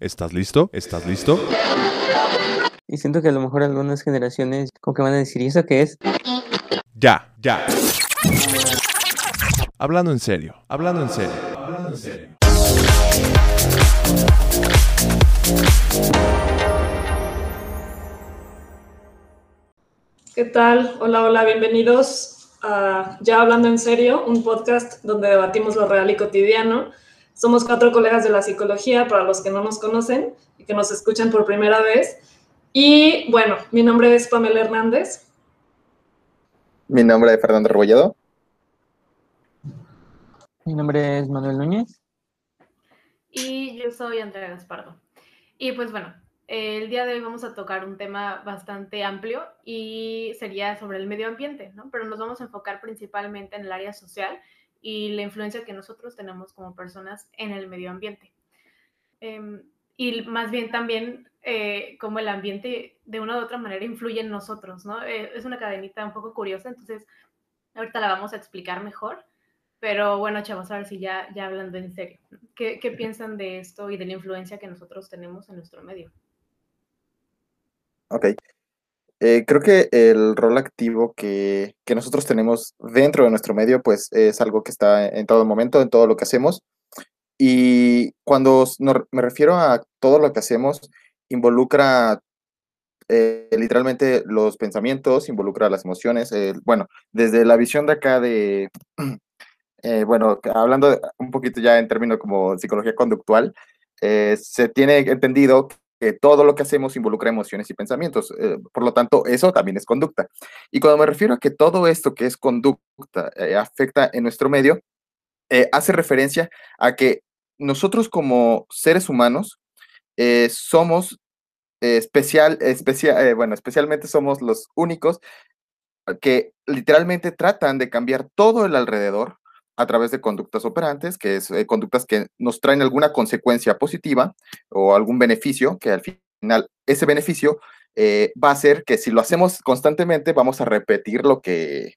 ¿estás listo? ¿Estás listo? Y siento que a lo mejor algunas generaciones como que van a decir, ¿y eso qué es? Ya, ya. Hablando en serio, hablando en serio, hablando en serio. ¿Qué tal? Hola, hola, bienvenidos a Ya Hablando en Serio, un podcast donde debatimos lo real y cotidiano. Somos cuatro colegas de la psicología, para los que no nos conocen y que nos escuchan por primera vez. Y bueno, mi nombre es Pamela Hernández. Mi nombre es Fernando Rebolledo. Mi nombre es Manuel Núñez. Y yo soy Andrea Gaspardo. Y pues bueno, el día de hoy vamos a tocar un tema bastante amplio y sería sobre el medio ambiente, ¿no? Pero nos vamos a enfocar principalmente en el área social y la influencia que nosotros tenemos como personas en el medio ambiente. Em, y más bien también eh, cómo el ambiente de una u otra manera influye en nosotros, ¿no? Eh, es una cadenita un poco curiosa, entonces ahorita la vamos a explicar mejor. Pero bueno, chavos, a ver si ya, ya hablando en serio, ¿qué, ¿qué piensan de esto y de la influencia que nosotros tenemos en nuestro medio? Ok. Eh, creo que el rol activo que, que nosotros tenemos dentro de nuestro medio, pues es algo que está en todo momento, en todo lo que hacemos. Y cuando me refiero a todo lo que hacemos, involucra eh, literalmente los pensamientos, involucra las emociones. eh, bueno, desde la visión de acá de, eh, bueno, hablando un poquito ya en términos como psicología conductual, eh, se tiene entendido todo lo que hacemos involucra emociones y pensamientos. eh, por lo tanto, eso también es conducta. Y cuando me refiero a que todo esto que es conducta eh, afecta en nuestro medio, eh, hace referencia a que nosotros como seres humanos somos especial, especia- eh, bueno, especialmente somos los únicos que literalmente tratan de cambiar todo el alrededor a través de conductas operantes, que es eh, conductas que nos traen alguna consecuencia positiva o algún beneficio, que al final ese beneficio eh, va a ser que si lo hacemos constantemente vamos a repetir lo que,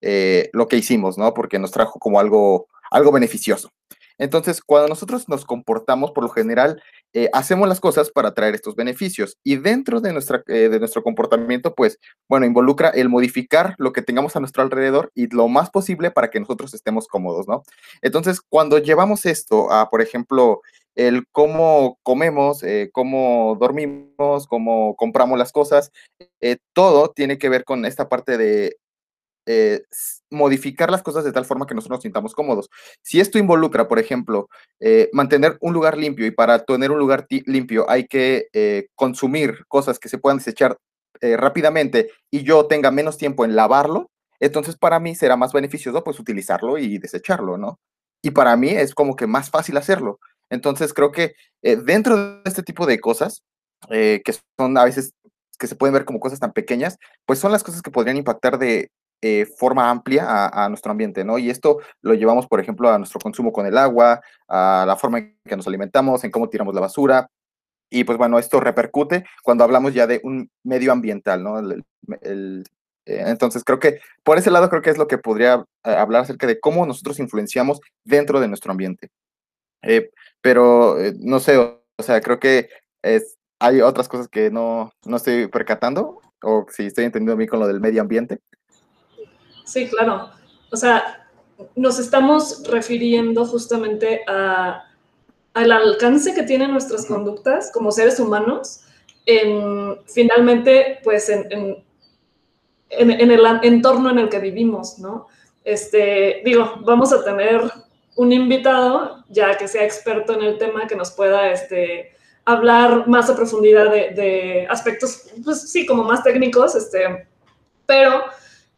eh, lo que hicimos, ¿no? Porque nos trajo como algo, algo beneficioso. Entonces, cuando nosotros nos comportamos, por lo general, eh, hacemos las cosas para traer estos beneficios. Y dentro de, nuestra, eh, de nuestro comportamiento, pues, bueno, involucra el modificar lo que tengamos a nuestro alrededor y lo más posible para que nosotros estemos cómodos, ¿no? Entonces, cuando llevamos esto a, por ejemplo, el cómo comemos, eh, cómo dormimos, cómo compramos las cosas, todo tiene que ver con esta parte de eh, modificar las cosas de tal forma que nosotros nos sintamos cómodos. Si esto involucra, por ejemplo, eh, mantener un lugar limpio y para tener un lugar limpio hay que eh, consumir cosas que se puedan desechar rápidamente y yo tenga menos tiempo en lavarlo, entonces para mí será más beneficioso pues utilizarlo y desecharlo, ¿no? Y para mí es como que más fácil hacerlo. Entonces creo que dentro de este tipo de cosas, que son a veces que se pueden ver como cosas tan pequeñas, pues son las cosas que podrían impactar de eh, forma amplia a, a nuestro ambiente, ¿no? Y esto lo llevamos, por ejemplo, a nuestro consumo con el agua, a la forma en que nos alimentamos, en cómo tiramos la basura. Y pues bueno, esto repercute cuando hablamos ya de un medio ambiental, ¿no? Eh, entonces creo que por ese lado creo que es lo que podría eh, hablar acerca de cómo nosotros influenciamos dentro de nuestro ambiente. Eh, pero no sé, o, sea, creo que hay otras cosas que no, no estoy percatando, o si estoy entendiendo bien con lo del medio ambiente. Sí, claro. O sea, nos estamos refiriendo justamente a, al alcance que tienen nuestras conductas como seres humanos en, finalmente, pues, en, en, en, en el entorno en el que vivimos, ¿no? Este, digo, vamos a tener un invitado, ya que sea experto en el tema, que nos pueda este, hablar más a profundidad de, de aspectos, pues sí, como más técnicos, este, pero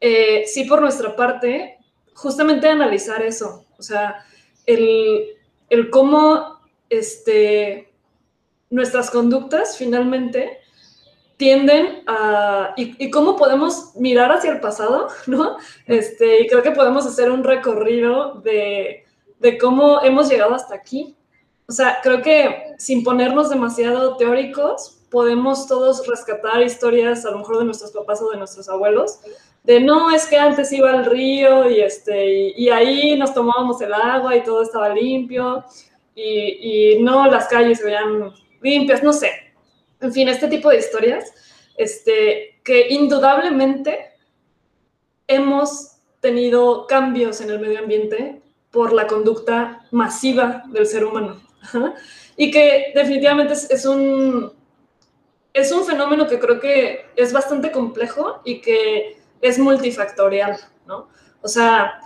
eh, sí por nuestra parte, justamente analizar eso, o sea, el, el cómo, este, nuestras conductas finalmente tienden a... Y, cómo podemos mirar hacia el pasado, ¿no? Este, y creo que podemos hacer un recorrido de, de cómo hemos llegado hasta aquí. O sea, creo que sin ponernos demasiado teóricos, podemos todos rescatar historias, a lo mejor de nuestros papás o de nuestros abuelos, de no, es que antes iba al río y, este, y, ahí nos tomábamos el agua y todo estaba limpio, y, y, no, las calles se veían limpias, no sé. En fin, este tipo de historias, este, que indudablemente hemos tenido cambios en el medio ambiente por la conducta masiva del ser humano. Y que definitivamente es, un, es un fenómeno que creo que es bastante complejo y que es multifactorial, ¿no? O sea,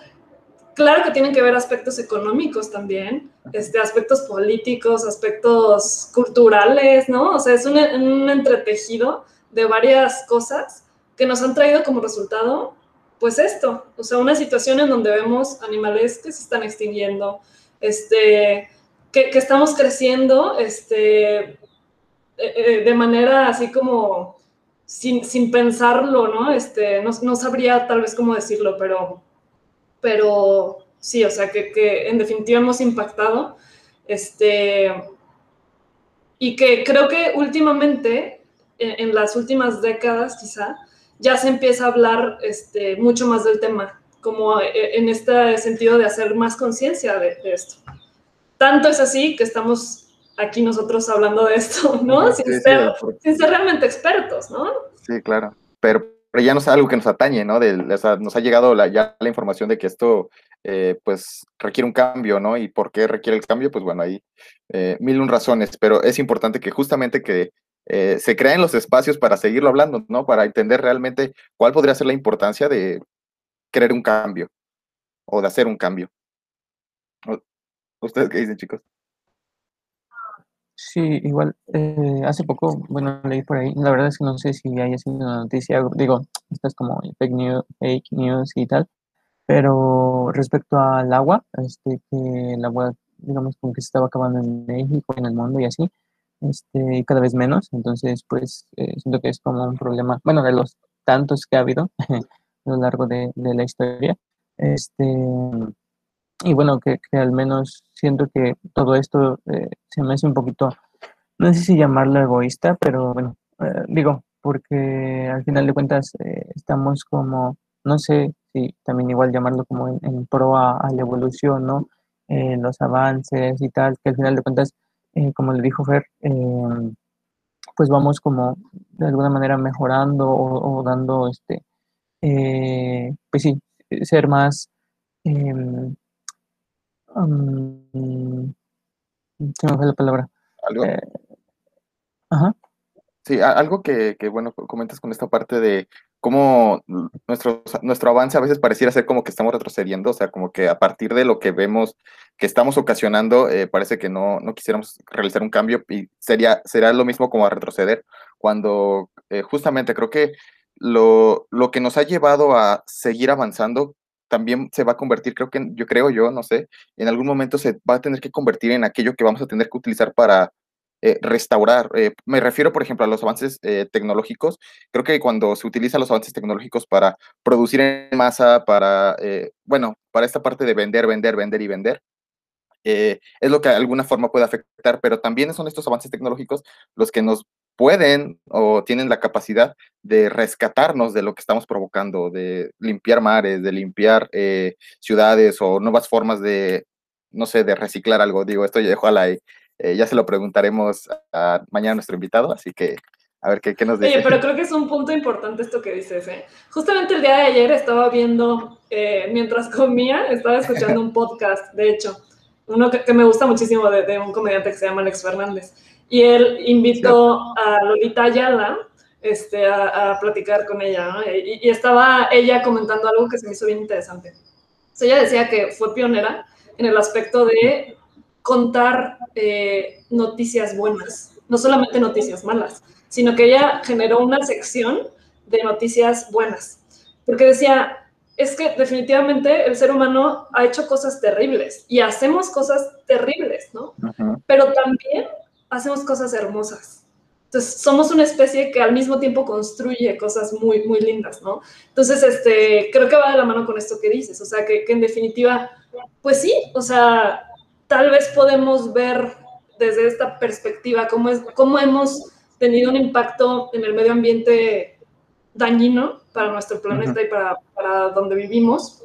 claro que tienen que ver aspectos económicos también, este, aspectos políticos, aspectos culturales, ¿no? O sea, es un, un entretejido de varias cosas que nos han traído como resultado, pues esto, o sea, una situación en donde vemos animales que se están extinguiendo, este, que, que estamos creciendo, este, eh, eh, de manera así como sin, sin pensarlo, ¿no? Este, no, no, sabría tal vez cómo decirlo, pero, pero sí, o sea, que, que en definitiva hemos impactado. Este, y que creo que últimamente, en, las últimas décadas quizá, ya se empieza a hablar este, mucho más del tema, como eh, en este sentido de hacer más conciencia de esto. Tanto es así que estamos aquí nosotros hablando de esto, ¿no? sin, ser, sin, ser, realmente expertos, ¿no? Sí, claro. Pero, pero, ya no es algo que nos atañe, ¿no? De, o sea, nos ha llegado la, ya la información de que esto, eh, pues, requiere un cambio, ¿no? Y por qué requiere el cambio, pues bueno, hay eh, mil un razones, pero es importante que justamente que eh, se creen los espacios para seguirlo hablando, ¿no? Para entender realmente cuál podría ser la importancia de querer un cambio o de hacer un cambio. ¿Ustedes qué dicen, chicos? Sí, igual, eh, hace poco, bueno, leí por ahí, la verdad es que no sé si haya sido una noticia, digo, esto es como fake news, fake news y tal, pero respecto al agua, este, que el agua, digamos, como que se estaba acabando en México, en el mundo y así, este, cada vez menos, entonces, pues, eh, siento que es como un problema, bueno, de los tantos que ha habido a lo largo de, de la historia, este, y bueno, que, que, al menos siento que todo esto eh, se me hace un poquito, no sé si llamarlo egoísta, pero bueno, eh, digo, porque al final de cuentas eh, estamos como, no sé si también igual llamarlo como en, pro a, la evolución, ¿no? los avances y tal, que al final de cuentas, como le dijo Fer, pues vamos como de alguna manera mejorando o, o dando, este, pues sí, ser más em, Um, se me fue la palabra. ¿Algo? Eh, ajá. Sí, algo que, que, bueno, comentas con esta parte de cómo nuestro, nuestro avance a veces pareciera ser como que estamos retrocediendo, o sea, como que a partir de lo que vemos que estamos ocasionando, eh, parece que no, no quisiéramos realizar un cambio y sería, será lo mismo como a retroceder, cuando eh, justamente creo que lo, lo que nos ha llevado a seguir avanzando también se va a convertir, creo que, yo creo yo, no sé, en algún momento se va a tener que convertir en aquello que vamos a tener que utilizar para eh, restaurar. Eh, me refiero, por ejemplo, a los avances eh, tecnológicos. Creo que cuando se utilizan los avances tecnológicos para producir en masa, para, bueno, para esta parte de vender, vender, vender y vender, es lo que de alguna forma puede afectar, pero también son estos avances tecnológicos los que nos pueden o tienen la capacidad de rescatarnos de lo que estamos provocando, de limpiar mares, de limpiar eh, ciudades o nuevas formas de, no sé, de reciclar algo. Digo, esto ya, ojalá y, eh, ya se lo preguntaremos a, mañana a nuestro invitado, así que a ver qué, qué nos dice. Oye, pero creo que es un punto importante esto que dices, ¿eh? Justamente el día de ayer estaba viendo, eh, mientras comía, estaba escuchando un podcast, de hecho, uno que, me gusta muchísimo de, de un comediante que se llama Alex Fernández y él invitó a Lolita Ayala este, a, platicar con ella, y, estaba ella comentando algo que se me hizo bien interesante. ella decía que fue pionera en el aspecto de contar eh, noticias buenas, no solamente noticias malas, sino que ella generó una sección de noticias buenas, porque decía, es que definitivamente el ser humano ha hecho cosas terribles y hacemos cosas terribles, ¿no? Pero también hacemos cosas hermosas. Entonces, somos una especie que al mismo tiempo construye cosas muy, muy lindas, ¿no? Entonces, este, creo que va de la mano con esto que dices, o sea, que, en definitiva, pues sí, o sea, tal vez podemos ver desde esta perspectiva cómo, es, cómo hemos tenido un impacto en el medio ambiente dañino para nuestro planeta y para, para donde vivimos,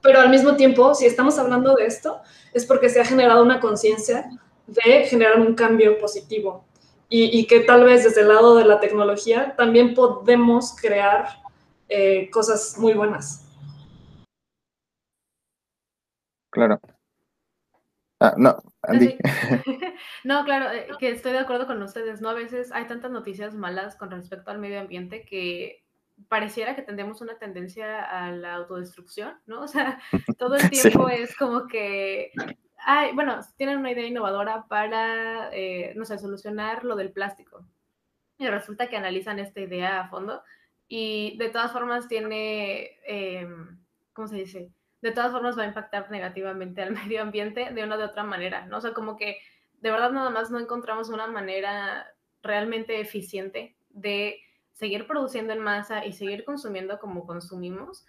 pero al mismo tiempo, si estamos hablando de esto, es porque se ha generado una conciencia de generar un cambio positivo y, que tal vez desde el lado de la tecnología también podemos crear eh, cosas muy buenas. Claro. Ah, no, Andy. no, claro, eh, que estoy de acuerdo con ustedes, ¿no? A veces hay tantas noticias malas con respecto al medio ambiente que pareciera que tendemos una tendencia a la autodestrucción, ¿no? O sea, todo el tiempo es como que Ay, bueno, tienen una idea innovadora para, eh, no sé, solucionar lo del plástico. Y resulta que analizan esta idea a fondo y de todas formas tiene, em, ¿cómo se dice? De todas formas va a impactar negativamente al medio ambiente de una de otra manera, ¿no? O sea, como que de verdad nada más no encontramos una manera realmente eficiente de seguir produciendo en masa y seguir consumiendo como consumimos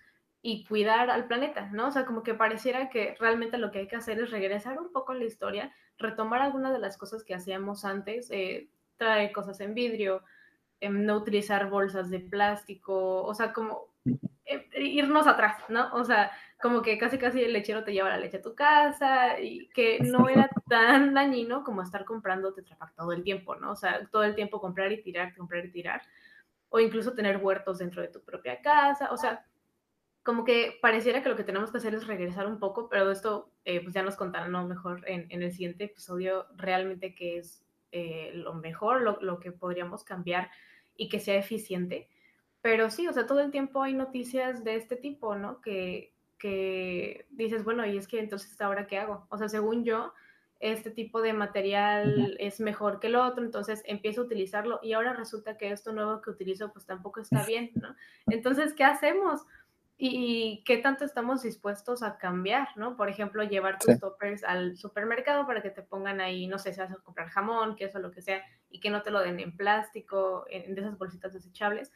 y cuidar al planeta, ¿no? O sea, como que pareciera que realmente lo que hay que hacer es regresar un poco a la historia, retomar algunas de las cosas que hacíamos antes, eh, traer cosas en vidrio, em, no utilizar bolsas de plástico, o sea, como em, irnos atrás, ¿no? O sea, como que casi casi el lechero te lleva la leche a tu casa y que no era tan dañino como estar comprando Tetra todo el tiempo, ¿no? O sea, todo el tiempo comprar y tirar, comprar y tirar, o incluso tener huertos dentro de tu propia casa, o sea, como que pareciera que lo que tenemos que hacer es regresar un poco, pero esto eh, pues ya nos contarán ¿no? mejor en, el siguiente episodio realmente qué es eh, lo mejor, lo, que podríamos cambiar y que sea eficiente. Pero sí, o sea, todo el tiempo hay noticias de este tipo, ¿no? Que, que dices, bueno, y es que entonces ahora qué hago? O sea, según yo, este tipo de material es mejor que el otro, entonces empiezo a utilizarlo y ahora resulta que esto nuevo que utilizo pues tampoco está bien, ¿no? Entonces, ¿qué hacemos? Y qué tanto estamos dispuestos a cambiar, ¿no? Por ejemplo, llevar tus toppers al supermercado para que te pongan ahí, no sé, si vas a comprar jamón, queso, lo que sea, y que no te lo den en plástico, en, de esas bolsitas desechables,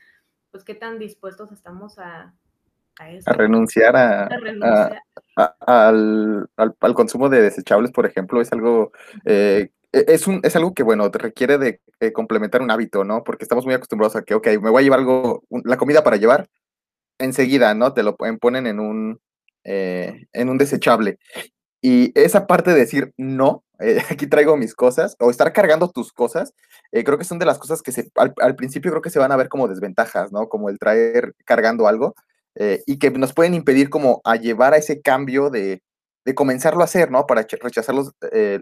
pues qué tan dispuestos estamos a, a eso. A renunciar, a, al, al, consumo de desechables, por ejemplo, es algo... Eh, e, es, un, es algo que, bueno, te requiere de, complementar un hábito, ¿no? Porque estamos muy acostumbrados a que, ok, me voy a llevar algo, la comida para llevar, enseguida, ¿no? Te lo ponen en un, eh, en un desechable. Y esa parte de decir, no, eh, aquí traigo mis cosas, o estar cargando tus cosas, eh, creo que son de las cosas que se, al, principio creo que se van a ver como desventajas, ¿no? Como el traer cargando algo, y que nos pueden impedir como a llevar a ese cambio de, de comenzarlo a hacer, ¿no? Para rechazar los,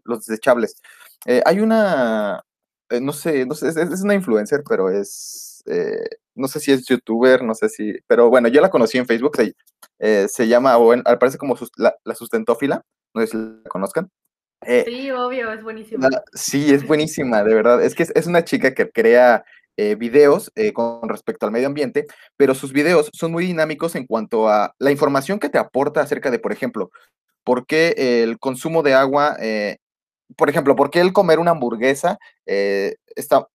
los desechables. hay una, no sé, no sé, es, una influencer, pero es, no sé si es youtuber, no sé si, pero bueno, yo la conocí en Facebook, se, eh, se llama, o al parecer como la, sustentófila, no sé si la conozcan. Eh, sí, obvio, es buenísima. sí, es buenísima, de verdad. Es que es, una chica que crea eh, videos con respecto al medio ambiente, pero sus videos son muy dinámicos en cuanto a la información que te aporta acerca de, por ejemplo, por qué el consumo de agua, por ejemplo, por qué el comer una hamburguesa está,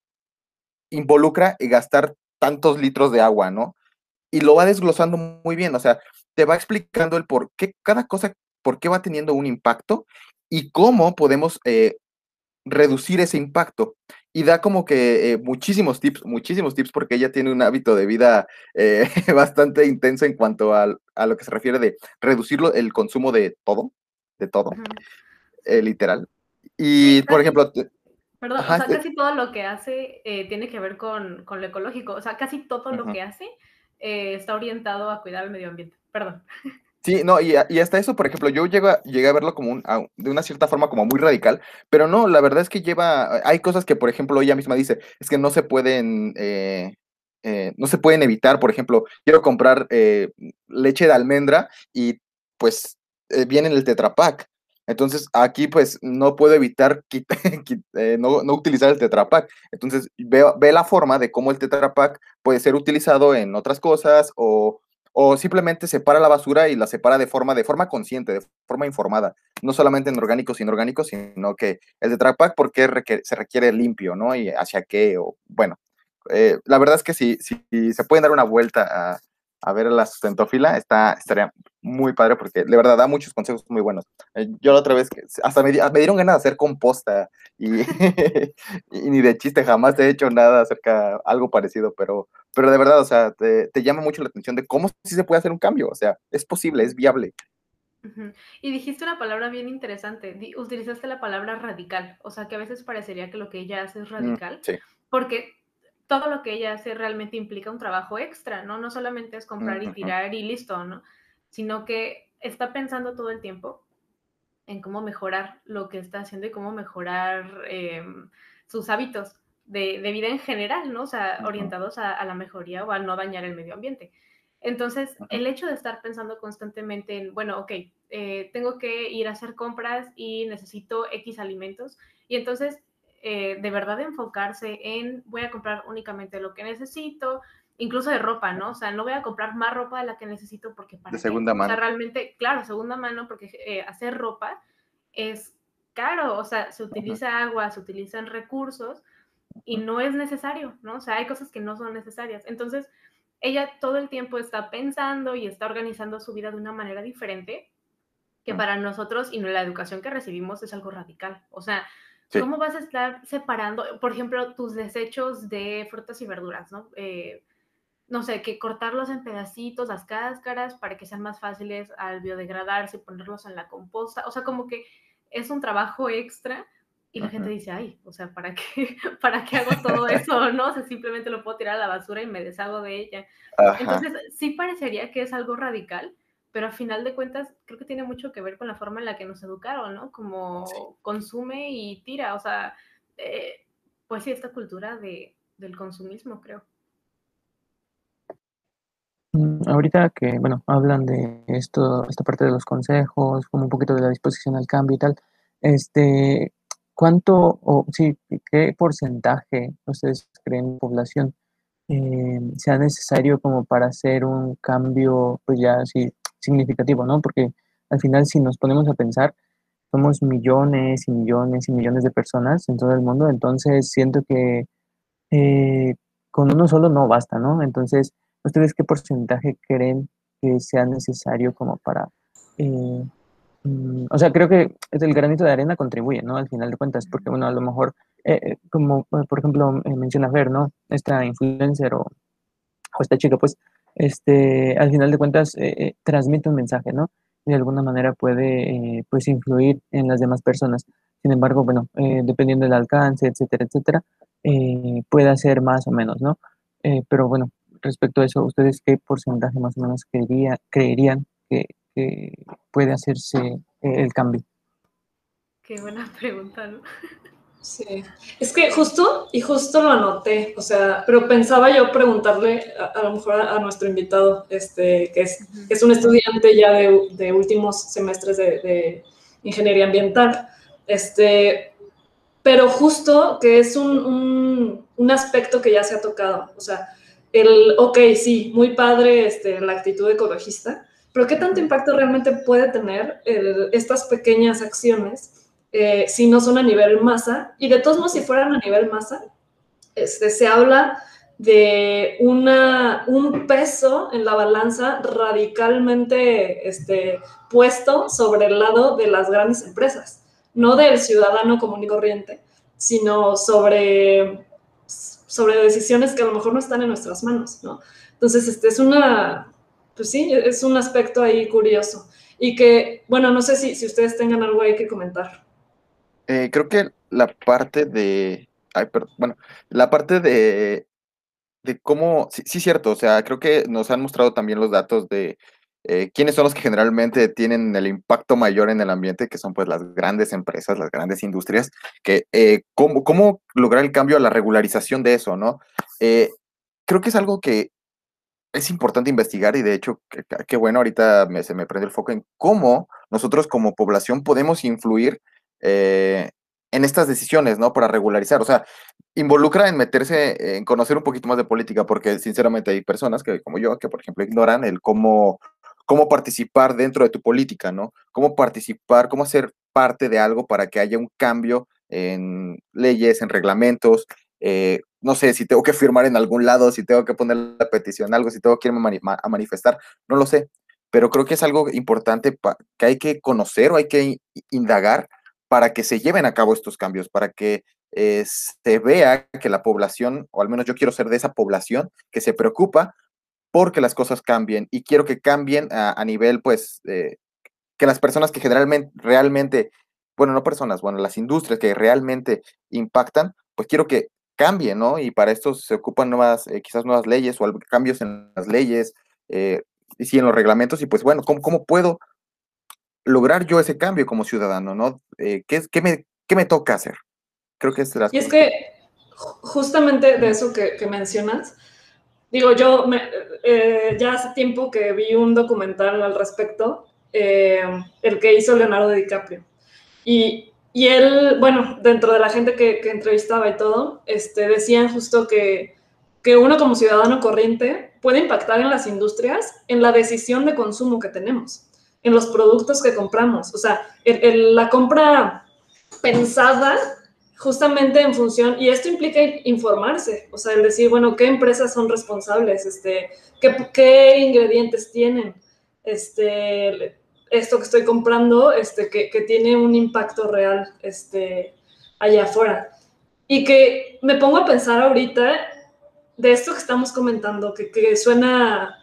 involucra gastar tantos litros de agua, ¿no? Y lo va desglosando muy bien, o sea, te va explicando el por qué cada cosa, por qué va teniendo un impacto y cómo podemos eh, reducir ese impacto. Y da como que eh, muchísimos tips, muchísimos tips, porque ella tiene un hábito de vida eh, bastante intenso en cuanto a, lo que se refiere de reducir el consumo de todo, de todo, literal. Y, por ejemplo, Perdón, o sea, casi todo lo que hace eh, tiene que ver con, con, lo ecológico. O sea, casi todo lo que hace eh, está orientado a cuidar el medio ambiente. Perdón. Sí, no, y, y hasta eso, por ejemplo, yo llego a, llegué a verlo como un, de una cierta forma como muy radical, pero no, la verdad es que lleva, hay cosas que, por ejemplo, ella misma dice, es que no se pueden, eh, no se pueden evitar, por ejemplo, quiero comprar leche de almendra y pues viene en el Tetrapack, entonces, aquí pues no puedo evitar eh, no, utilizar el Tetra Entonces, ve, ve, la forma de cómo el Tetra puede ser utilizado en otras cosas o, o simplemente separa la basura y la separa de forma, de forma consciente, de forma informada, no solamente en orgánicos y inorgánicos, sino que el de Trackpack, porque se requiere limpio, ¿no? Y hacia qué, o bueno, eh, la verdad es que si, si, se pueden dar una vuelta a, a ver la sustentófila, está, estaría muy padre porque de verdad da muchos consejos muy buenos. Eh, yo la otra vez, hasta me, me dieron ganas de hacer composta y, y, ni de chiste jamás he hecho nada acerca algo parecido, pero, pero de verdad, o sea, te, te, llama mucho la atención de cómo sí se puede hacer un cambio, o sea, es posible, es viable. Y dijiste una palabra bien interesante, utilizaste la palabra radical, o sea, que a veces parecería que lo que ella hace es mm, radical, sí. porque todo lo que ella hace realmente implica un trabajo extra, ¿no? No solamente es comprar y tirar y listo, ¿no? Sino que está pensando todo el tiempo en cómo mejorar lo que está haciendo y cómo mejorar em, sus hábitos de, vida en general, ¿no? O sea, orientados a, la mejoría o a no dañar el medio ambiente. Entonces, el hecho de estar pensando constantemente en, bueno, ok, eh, tengo que ir a hacer compras y necesito X alimentos, y entonces eh, de verdad enfocarse en voy a comprar únicamente lo que necesito, incluso de ropa, ¿no? O sea, no voy a comprar más ropa de la que necesito porque para... De segunda mano. O sea, realmente, claro, segunda mano, porque eh, hacer ropa es caro, o sea, se utiliza agua, se utilizan recursos y no es necesario, ¿no? O sea, hay cosas que no son necesarias. Entonces, ella todo el tiempo está pensando y está organizando su vida de una manera diferente que para nosotros y la educación que recibimos es algo radical. O sea, ¿Cómo vas a estar separando, por ejemplo, tus desechos de frutas y verduras, ¿no? Eh, no sé, que cortarlos en pedacitos, las cáscaras, para que sean más fáciles al biodegradarse, ponerlos en la composta. O sea, como que es un trabajo extra y la gente dice, ay, o sea, ¿para qué, ¿para qué hago todo eso? ¿No? O sea, simplemente lo puedo tirar a la basura y me deshago de ella. Entonces, sí parecería que es algo radical, pero a final de cuentas creo que tiene mucho que ver con la forma en la que nos educaron, ¿no? Como consume y tira, o sea, eh, pues sí, esta cultura de, del consumismo, creo. Mm, ahorita que, bueno, hablan de esto, esta parte de los consejos, como un poquito de la disposición al cambio y tal, este, ¿cuánto o sí, qué porcentaje ustedes creen población eh, sea necesario como para hacer un cambio, pues ya así significativo, ¿no? Porque al final si nos ponemos a pensar, somos millones y millones y millones de personas en todo el mundo, entonces siento que eh, con uno solo no basta, ¿no? Entonces, ¿ustedes qué porcentaje creen que sea necesario como para... Eh, mm, o sea, creo que el granito de arena contribuye, ¿no? Al final de cuentas, porque, bueno, a lo mejor, eh, como por ejemplo menciona Ver, ¿no? Esta influencer o, o esta chica, pues, este, al final de cuentas eh, eh, transmite un mensaje, ¿no? De alguna manera puede, eh, pues, influir en las demás personas. Sin embargo, bueno, dependiendo del alcance, etcétera, etcétera, puede hacer más o menos, ¿no? pero bueno, respecto a eso, ¿ustedes qué porcentaje más o menos creería, creerían que, que puede hacerse el cambio? Qué buena pregunta, ¿no? Sí, es que justo, y justo lo anoté, o sea, pero pensaba yo preguntarle a, lo mejor a, nuestro invitado, este, que es, es un estudiante ya de, de últimos semestres de, de, ingeniería ambiental, este, pero justo que es un, un, un, aspecto que ya se ha tocado, o sea, el, ok, sí, muy padre este, la actitud ecologista, pero ¿qué tanto impacto realmente puede tener el, estas pequeñas acciones? Eh, si no son a nivel masa. Y de todos modos, si fueran a nivel masa, este, se habla de una, un peso en la balanza radicalmente este, puesto sobre el lado de las grandes empresas, no del ciudadano común y corriente, sino sobre, sobre decisiones que a lo mejor no están en nuestras manos, ¿no? Entonces, este es una, pues sí, es un aspecto ahí curioso. Y que, bueno, no sé si, si ustedes tengan algo ahí que comentar. Eh, creo que la parte de. Ay, perdón. Bueno, la parte de. De cómo. Sí, sí, cierto. O sea, creo que nos han mostrado también los datos de eh, quiénes son los que generalmente tienen el impacto mayor en el ambiente, que son pues las grandes empresas, las grandes industrias, que eh, cómo, cómo, lograr el cambio a la regularización de eso, ¿no? creo que es algo que es importante investigar y de hecho, qué bueno, ahorita me, se me prende el foco en cómo nosotros como población podemos influir eh, en estas decisiones, ¿no? Para regularizar, o sea, involucra en meterse, en conocer un poquito más de política, porque sinceramente hay personas que, como yo, que por ejemplo ignoran el cómo, cómo participar dentro de tu política, ¿no? Cómo participar, cómo ser parte de algo para que haya un cambio en leyes, en reglamentos, eh, no sé, si tengo que firmar en algún lado, si tengo que poner la petición, algo, si tengo que irme a manifestar, no lo sé, pero creo que es algo importante que hay que conocer o hay que indagar para que se lleven a cabo estos cambios, para que eh, se vea que la población, o al menos yo quiero ser de esa población, que se preocupa porque las cosas cambien y quiero que cambien a, nivel, pues, eh, que las personas que generalmente, realmente, bueno, no personas, bueno, las industrias que realmente impactan, pues quiero que cambien, ¿no? Y para esto se ocupan nuevas, eh, quizás nuevas leyes o cambios en las leyes, y sí en los reglamentos, y pues bueno, ¿cómo, cómo puedo lograr yo ese cambio como ciudadano, ¿no? Eh, ¿qué, qué, me, ¿Qué me toca hacer? Creo que es Y es que justamente de eso que, que mencionas, digo, yo me, eh, ya hace tiempo que vi un documental al respecto, eh, el que hizo Leonardo DiCaprio. Y, y, él, bueno, dentro de la gente que, que entrevistaba y todo, este, decían justo que, que uno como ciudadano corriente puede impactar en las industrias en la decisión de consumo que tenemos en los productos que compramos. O sea, la compra pensada justamente en función, y esto implica informarse, o sea, el decir, bueno, ¿qué empresas son responsables? Este, ¿qué, qué ingredientes tienen? Este, esto que estoy comprando, este, que, que, tiene un impacto real este, allá afuera. Y que me pongo a pensar ahorita de esto que estamos comentando, que, que suena,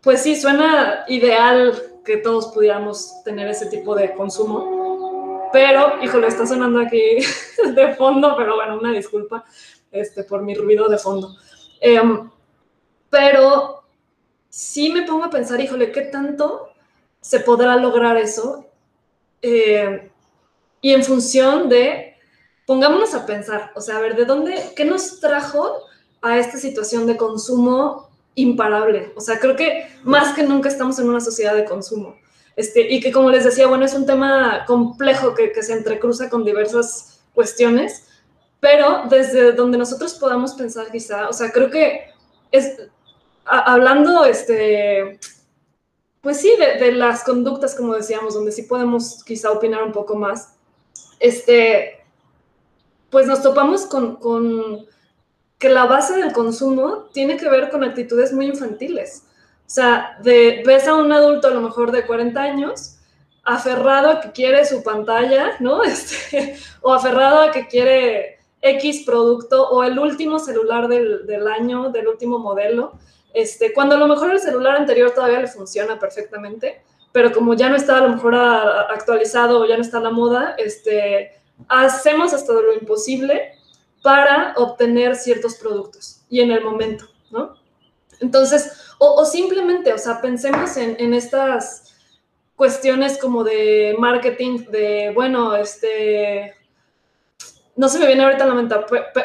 pues sí, suena ideal que todos pudiéramos tener ese tipo de consumo. Pero, híjole, está sonando aquí de fondo, pero bueno, una disculpa este, por mi ruido de fondo. Em, pero sí me pongo a pensar, híjole, ¿qué tanto se podrá lograr eso? Eh, y en función de, pongámonos a pensar, o sea, a ver, ¿de dónde, qué nos trajo a esta situación de consumo imparable. O sea, creo que más que nunca estamos en una sociedad de consumo. Este, y que como les decía, bueno, es un tema complejo que, que se entrecruza con diversas cuestiones, pero desde donde nosotros podamos pensar quizá, o sea, creo que es, hablando, este, pues sí, de, de, las conductas, como decíamos, donde sí podemos quizá opinar un poco más, este, pues nos topamos con, con que la base del consumo tiene que ver con actitudes muy infantiles. O sea, de, ves a un adulto a lo mejor de 40 años aferrado a que quiere su pantalla, ¿no? Este, o aferrado a que quiere X producto o el último celular del, del, año, del último modelo, este, cuando a lo mejor el celular anterior todavía le funciona perfectamente, pero como ya no está a lo mejor actualizado o ya no está a la moda, este, hacemos hasta lo imposible para obtener ciertos productos y en el momento, ¿no? Entonces, o, simplemente, o sea, pensemos en, estas cuestiones como de marketing, de, bueno, este, no se me viene ahorita la mente,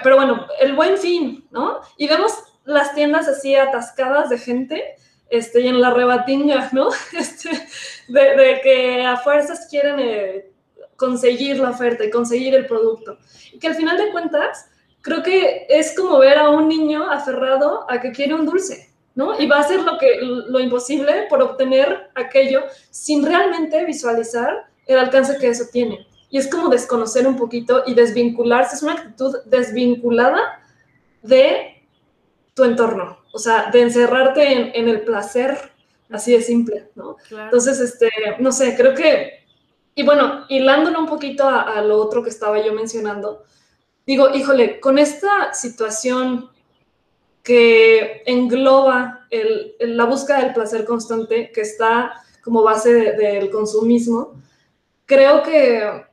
pero bueno, el buen fin, ¿no? Y vemos las tiendas así atascadas de gente, este, y en la rebatinga, ¿no? Este, de, de que a fuerzas quieren eh, conseguir la oferta y conseguir el producto. Y que al final de cuentas, creo que es como ver a un niño aferrado a que quiere un dulce, ¿no? Y va a hacer lo, que, lo imposible por obtener aquello sin realmente visualizar el alcance que eso tiene. Y es como desconocer un poquito y desvincularse, es una actitud desvinculada de tu entorno, o sea, de encerrarte en, en el placer, así de simple, ¿no? Claro. Entonces, este, no sé, creo que y bueno, hilándolo un poquito a, a, lo otro que estaba yo mencionando, digo, híjole, con esta situación que engloba el, la búsqueda del placer constante, que está como base del de, consumismo, creo que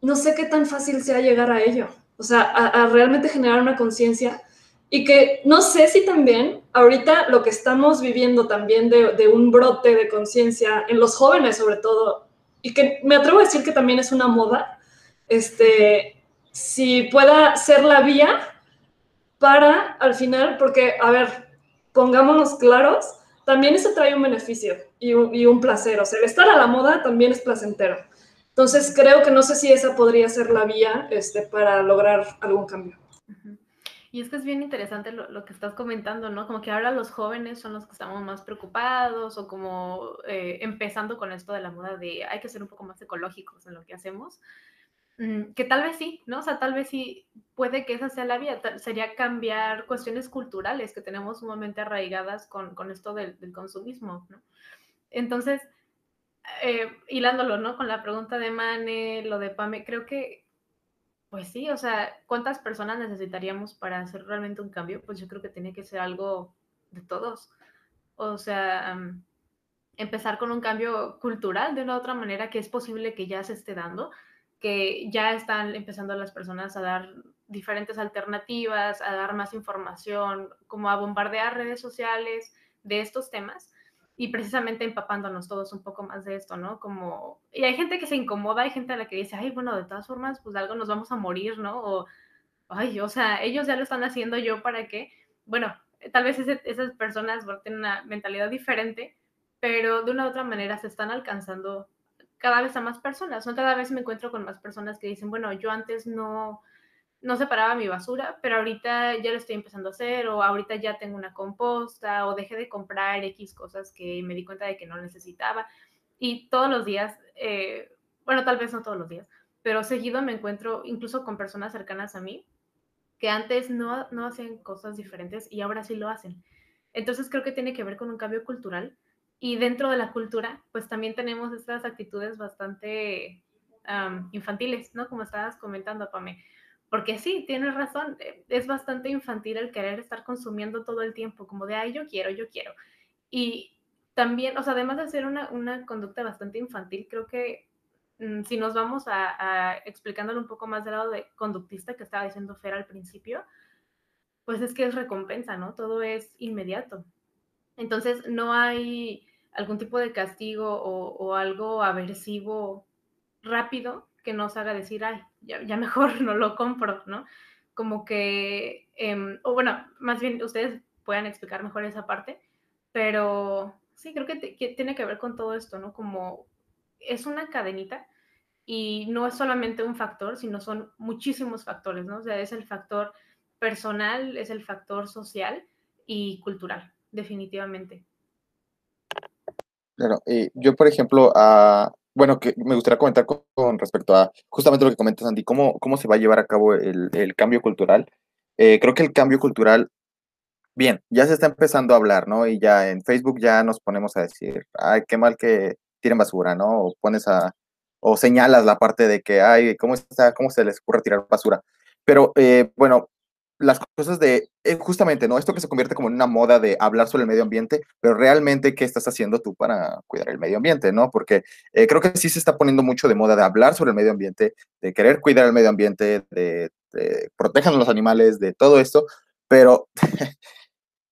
no sé qué tan fácil sea llegar a ello, o sea, a, a realmente generar una conciencia y que no sé si también ahorita lo que estamos viviendo también de, de un brote de conciencia en los jóvenes sobre todo, y que me atrevo a decir que también es una moda, este, si pueda ser la vía para al final, porque, a ver, pongámonos claros, también eso trae un beneficio y un, y un placer, o sea, estar a la moda también es placentero. Entonces, creo que no sé si esa podría ser la vía este, para lograr algún cambio. Y es que es bien interesante lo, que estás comentando, ¿no? Como que ahora los jóvenes son los que estamos más preocupados o como eh, empezando con esto de la moda de hay que ser un poco más ecológicos en lo que hacemos. Mm, que tal vez sí, ¿no? O sea, tal vez sí puede que esa sea la vía, sería cambiar cuestiones culturales que tenemos sumamente arraigadas con, con esto del, del, consumismo, ¿no? Entonces, eh, hilándolo, ¿no? Con la pregunta de Mane, lo de Pame, creo que, pues sí, o sea, ¿cuántas personas necesitaríamos para hacer realmente un cambio? Pues yo creo que tiene que ser algo de todos. O sea, empezar con un cambio cultural de una u otra manera que es posible que ya se esté dando que ya están empezando las personas a dar diferentes alternativas, a dar más información, como a bombardear redes sociales de estos temas y precisamente empapándonos todos un poco más de esto, ¿no? Como, y hay gente que se incomoda, hay gente a la que dice, ay, bueno, de todas formas, pues algo nos vamos a morir, ¿no? O, ay, o sea, ellos ya lo están haciendo yo para qué. Bueno, tal vez esas personas tienen una mentalidad diferente, pero de una u otra manera se están alcanzando cada vez a más personas, ¿no? Cada vez me encuentro con más personas que dicen, bueno, yo antes no, no separaba mi basura, pero ahorita ya lo estoy empezando a hacer, o ahorita ya tengo una composta, o dejé de comprar X cosas que me di cuenta de que no necesitaba. Y todos los días, eh, bueno, tal vez no todos los días, pero seguido me encuentro incluso con personas cercanas a mí que antes no, no hacían cosas diferentes y ahora sí lo hacen. Entonces creo que tiene que ver con un cambio cultural y dentro de la cultura, pues también tenemos estas actitudes bastante infantiles, ¿no? Como estabas comentando, Pame. Porque sí, tienes razón, eh, es bastante infantil el querer estar consumiendo todo el tiempo, como de, ay, yo quiero, yo quiero. Y también, o sea, además de ser una, una conducta bastante infantil, creo que mm, si nos vamos a, a, explicándolo un poco más del lado de conductista que estaba diciendo Fer al principio, pues es que es recompensa, ¿no? Todo es inmediato. Entonces, no hay algún tipo de castigo o, algo aversivo rápido que nos haga decir, ay, ya, mejor no lo compro, ¿no? Como que, em, o bueno, más bien ustedes puedan explicar mejor esa parte, pero sí, creo que, tiene que ver con todo esto, ¿no? Como es una cadenita y no es solamente un factor, sino son muchísimos factores, ¿no? O sea, es el factor personal, es el factor social y cultural, definitivamente. Claro, eh, yo por ejemplo, uh, bueno, que me gustaría comentar con, respecto a justamente lo que comentas, Andy, cómo, cómo se va a llevar a cabo el, el cambio cultural. Eh, creo que el cambio cultural, bien, ya se está empezando a hablar, ¿no? Y ya en Facebook ya nos ponemos a decir, ay, qué mal que tiren basura, ¿no? O pones a, o señalas la parte de que, ay, ¿cómo, está, cómo se les ocurre tirar basura? Pero eh, bueno, las cosas de, eh, justamente, ¿no? Esto que se convierte como en una moda de hablar sobre el medio ambiente, pero realmente, ¿qué estás haciendo tú para cuidar el medio ambiente, ¿no? Porque eh, creo que sí se está poniendo mucho de moda de hablar sobre el medio ambiente, de querer cuidar el medio ambiente, de, protejan a los animales, de todo esto, pero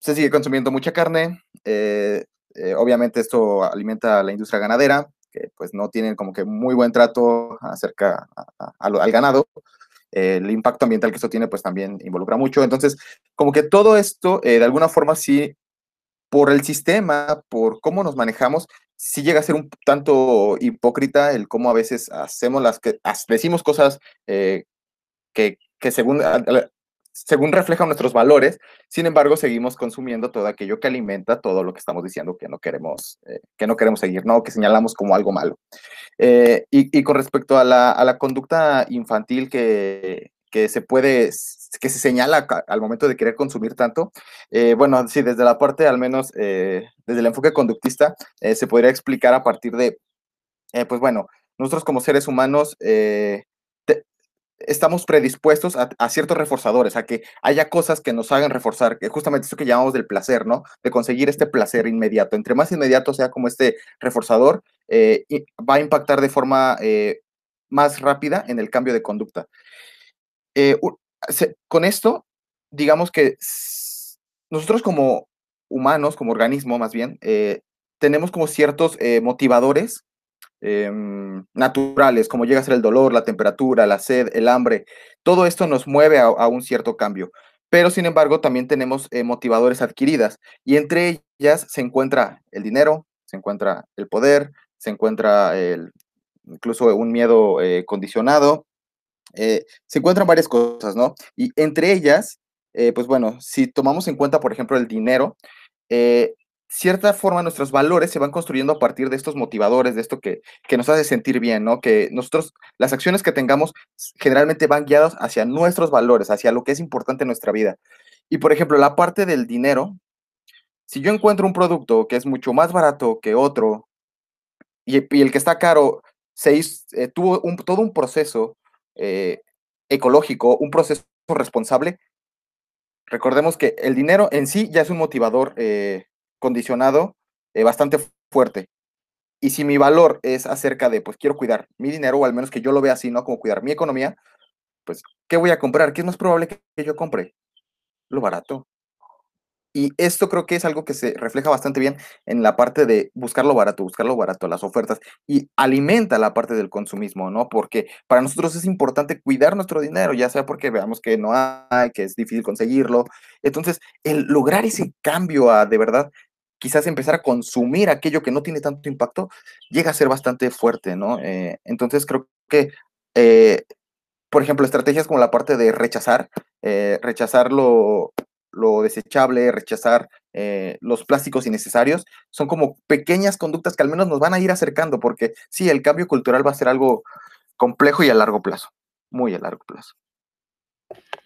se sigue consumiendo mucha carne, eh, obviamente esto alimenta a la industria ganadera, que pues no tienen como que muy buen trato acerca al ganado, el impacto ambiental que esto tiene, pues también involucra mucho. Entonces, como que todo esto, eh, de alguna forma, sí, por el sistema, por cómo nos manejamos, sí llega a ser un tanto hipócrita el cómo a veces hacemos las que, decimos cosas eh, que, que según, según reflejan nuestros valores, sin embargo, seguimos consumiendo todo aquello que alimenta todo lo que estamos diciendo que no queremos, eh, que no queremos seguir, ¿no? Que señalamos como algo malo. Eh, y, con respecto a la, conducta infantil que, que, se puede, que se señala al momento de querer consumir tanto, eh, bueno, sí, desde la parte, al menos desde el enfoque conductista, se podría explicar a partir de, pues bueno, nosotros como seres humanos estamos predispuestos a, ciertos reforzadores, a que haya cosas que nos hagan reforzar, que justamente eso que llamamos del placer, ¿no? De conseguir este placer inmediato. Entre más inmediato sea como este reforzador, eh, va a impactar de forma eh, más rápida en el cambio de conducta. Eh, con esto, digamos que nosotros como humanos, como organismo más bien, tenemos como ciertos motivadores Em, naturales, como llega a ser el dolor, la temperatura, la sed, el hambre. Todo esto nos mueve a, un cierto cambio. Pero sin embargo, también tenemos eh, motivadores adquiridas y entre ellas se encuentra el dinero, se encuentra el poder, se encuentra el, incluso un miedo eh, condicionado. Eh, se encuentran varias cosas, ¿no? Y entre ellas, eh, pues bueno, si tomamos en cuenta, por ejemplo, el dinero, cierta forma nuestros valores se van construyendo a partir de estos motivadores, de esto que, que, nos hace sentir bien, ¿no? Que nosotros, las acciones que tengamos generalmente van guiadas hacia nuestros valores, hacia lo que es importante en nuestra vida. Y por ejemplo, la parte del dinero, si yo encuentro un producto que es mucho más barato que otro y, el que está caro se eh, tuvo un, todo un proceso eh, ecológico, un proceso responsable, recordemos que el dinero en sí ya es un motivador eh, condicionado bastante fuerte. Y si mi valor es acerca de, pues quiero cuidar mi dinero, o al menos que yo lo vea así, ¿no? Como cuidar mi economía, pues, ¿qué voy a comprar? ¿Qué es más probable que yo compre? Lo barato. Y esto creo que es algo que se refleja bastante bien en la parte de buscar lo barato, buscar lo barato, las ofertas, y alimenta la parte del consumismo, ¿no? Porque para nosotros es importante cuidar nuestro dinero, ya sea porque veamos que no hay, que es difícil conseguirlo. Entonces, el lograr ese cambio a de verdad, quizás empezar a consumir aquello que no tiene tanto impacto, llega a ser bastante fuerte, ¿no? Eh, entonces, creo que... Eh, por ejemplo, estrategias como la parte de rechazar, eh, rechazar lo, lo desechable, rechazar los plásticos innecesarios, son como pequeñas conductas que al menos nos van a ir acercando, porque sí, el cambio cultural va a ser algo complejo y a largo plazo, muy a largo plazo.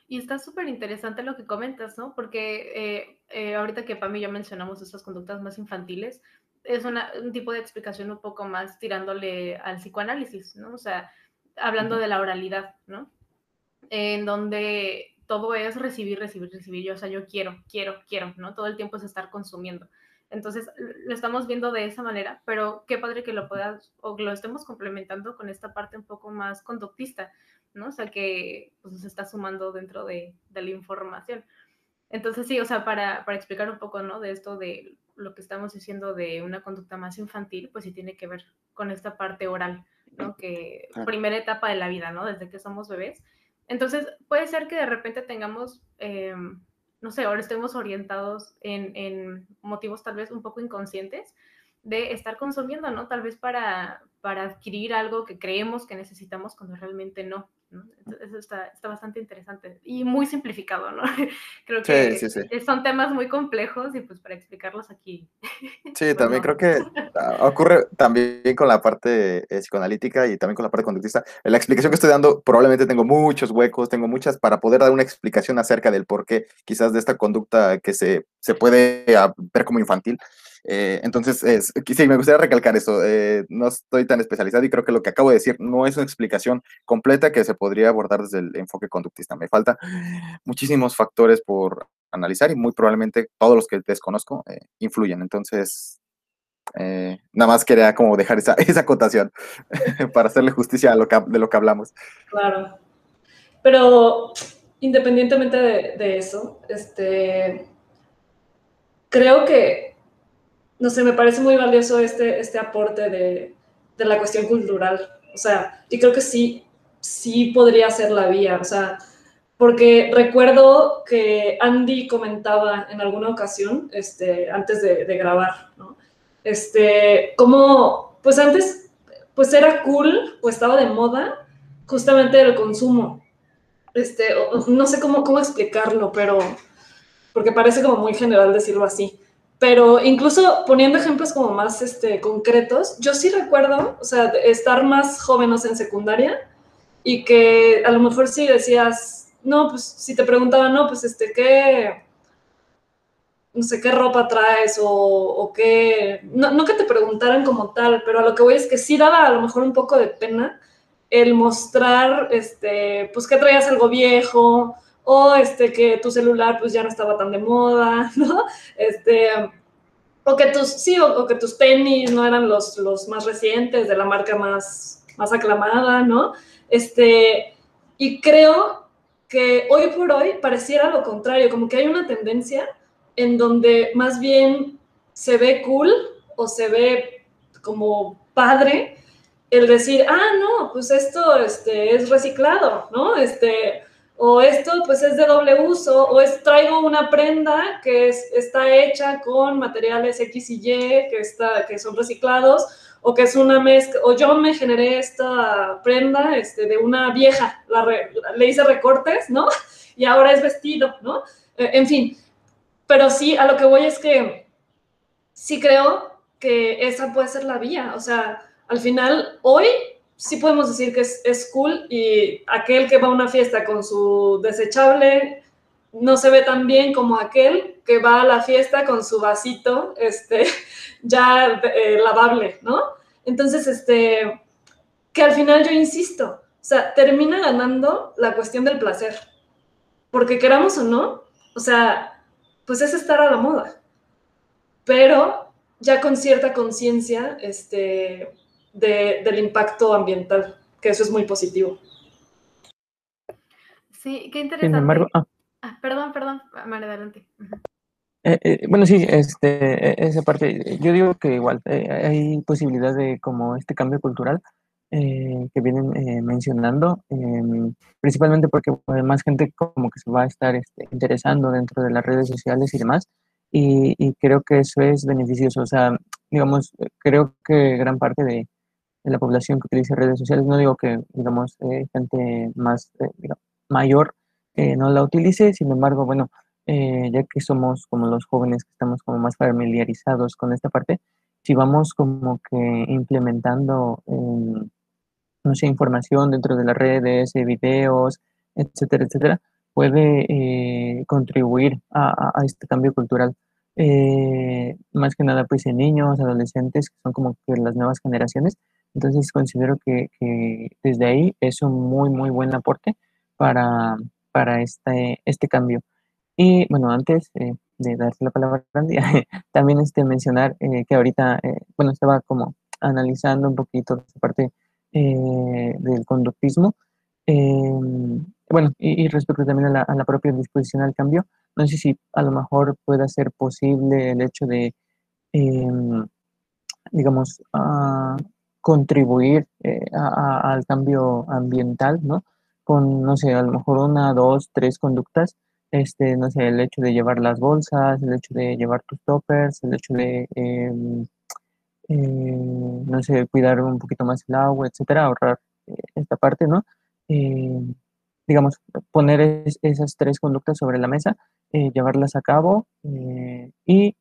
Y está súper interesante lo que comentas, ¿no? Porque eh, eh, ahorita que Pam y yo mencionamos esas conductas más infantiles, es un tipo de explicación un poco más tirándole al psicoanálisis, ¿no? O sea, hablando de la oralidad, ¿no? En donde todo es recibir, recibir, recibir. Yo, o sea, yo quiero, quiero, quiero, ¿no? Todo el tiempo es estar consumiendo. Entonces, lo estamos viendo de esa manera, pero qué padre que lo puedas o lo estemos complementando con esta parte un poco más conductista, ¿no? O sea, que pues, se está sumando dentro de, de, la información. Entonces, sí, o sea, para, para explicar un poco, ¿no? De esto de lo que estamos diciendo de una conducta más infantil, pues sí tiene que ver con esta parte oral, ¿no? Que primera etapa de la vida, ¿no? Desde que somos bebés entonces, puede ser que de repente tengamos, em, no sé, ahora estemos orientados en, motivos tal vez un poco inconscientes de estar consumiendo, ¿no? Tal vez para, para adquirir algo que creemos que necesitamos cuando realmente no. Eso está, bastante interesante y muy simplificado, ¿no? Creo que son temas muy complejos y pues para explicarlos aquí. Sí, pues, también creo que ocurre también con la parte eh, psicoanalítica y también con la parte conductista. En la explicación que estoy dando probablemente tengo muchos huecos, tengo muchas para poder dar una explicación acerca del por qué quizás de esta conducta que se, se puede ah, ver como infantil. Eh, entonces, sí, me gustaría recalcar eso. Eh, no estoy tan especializado y creo que lo que acabo de decir no es una explicación completa que se podría abordar desde el enfoque conductista. Me falta muchísimos factores por analizar y muy probablemente todos los que desconozco eh, influyen. Entonces, nada más quería como dejar esa, esa acotación para hacerle justicia a lo que, de lo que hablamos. Claro. Pero independientemente de, de eso, este, creo que no sé, me parece muy valioso este, este aporte de, de, la cuestión cultural. O sea, y creo que sí, sí podría ser la vía. O sea, porque recuerdo que Andy comentaba en alguna ocasión, este, antes de, grabar, ¿no? Este, como, pues antes, pues era cool, pues estaba de moda justamente el consumo. Este, no sé cómo, cómo explicarlo, pero, porque parece como muy general decirlo así pero incluso poniendo ejemplos como más este, concretos, yo sí recuerdo, o sea, estar más jóvenes en secundaria y que a lo mejor sí decías, no, pues si te preguntaban, no, pues este, ¿qué, no sé, qué ropa traes o, o qué, no, no, que te preguntaran como tal, pero a lo que voy es que sí daba a lo mejor un poco de pena el mostrar, este, pues que traías algo viejo o este, que tu celular pues ya no estaba tan de moda, ¿no? Este, o que tus, sí, o, que tus tenis no eran los, los más recientes, de la marca más, más aclamada, ¿no? Este, y creo que hoy por hoy pareciera lo contrario, como que hay una tendencia en donde más bien se ve cool o se ve como padre el decir, ah, no, pues esto este, es reciclado, ¿no? Este, o esto pues es de doble uso, o es traigo una prenda que es, está hecha con materiales X y Y que, está, que son reciclados, o que es una mezcla, o yo me generé esta prenda este, de una vieja, le hice recortes, ¿no? Y ahora es vestido, ¿no? Eh, en fin, pero sí, a lo que voy es que sí creo que esa puede ser la vía, o sea, al final, hoy sí podemos decir que es, es cool y aquel que va a una fiesta con su desechable no se ve tan bien como aquel que va a la fiesta con su vasito este, ya eh, lavable, ¿no? Entonces, este, que al final yo insisto, o sea, termina ganando la cuestión del placer, porque queramos o no, o sea, pues es estar a la moda, pero ya con cierta conciencia este, del impacto ambiental, que eso es muy positivo. Sí, qué interesante. Sin embargo, ah. Ah, perdón, perdón, María, adelante. Eh, eh, bueno, sí, este, e, esa parte, yo digo que igual eh, hay posibilidad de como este cambio cultural que vienen mencionando, em, principalmente porque pues, más gente como que se va a estar este, interesando dentro de las redes sociales y demás, y, y, creo que eso es beneficioso, o sea, digamos, creo que gran parte de, de la población que utiliza redes sociales, no digo que, digamos, gente más digamos, mayor, no la utilice, sin embargo, bueno, eh, ya que somos como los jóvenes que estamos como más familiarizados con esta parte, si vamos como que implementando, em, no sé, información dentro de las redes, eh, videos, etcétera, etcétera, puede eh, contribuir a, este cambio cultural. más que nada, pues en niños, adolescentes, que son como que las nuevas generaciones. Entonces considero que, que desde ahí es un muy, muy buen aporte para, para este, este cambio. Y bueno, antes eh, de darle la palabra a Randy, también este, mencionar eh, que ahorita, eh, bueno, estaba como analizando un poquito esta parte del conductismo. Em, bueno, y, respecto también a la, propia disposición al cambio, no sé si a lo mejor pueda ser posible el hecho de, em, digamos, ah, contribuir al cambio ambiental, ¿no? con, no sé, a lo mejor una, dos, tres conductas, este, no sé, el hecho de llevar las bolsas, el hecho de llevar tus toppers, el hecho de, em, eh, no sé, cuidar un poquito más el agua, etcétera, ahorrar eh, esta parte, ¿no? Em, digamos, poner esas tres conductas sobre la mesa, eh, llevarlas a cabo y,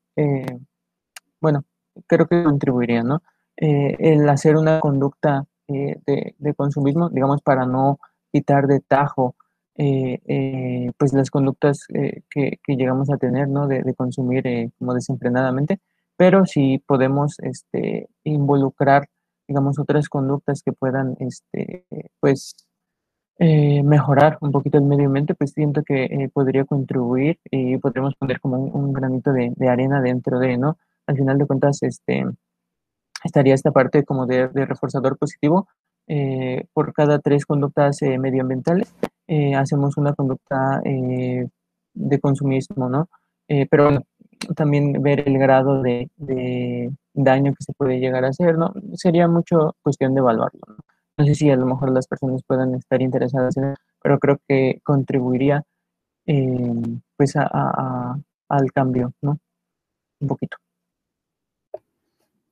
bueno, creo que contribuiría, ¿no? El hacer una conducta de, de consumismo, digamos, para no quitar de tajo eh, eh, pues las conductas eh, que, llegamos a tener, ¿no? De, consumir como desenfrenadamente, pero si podemos este, involucrar, digamos, otras conductas que puedan, este, pues, mejorar un poquito el medio ambiente, pues siento que podría contribuir y podríamos poner como un, granito de, arena dentro de, ¿no? Al final de cuentas, este, estaría esta parte como de reforzador positivo eh, por cada tres conductas eh, medioambientales, eh, hacemos una conducta de consumismo, ¿no? pero también ver el grado de, daño que se puede llegar a hacer, ¿no? Sería mucho cuestión de evaluarlo, ¿no? sé si a lo mejor las personas puedan estar interesadas en eso, pero creo que contribuiría pues al cambio, ¿no? Un poquito.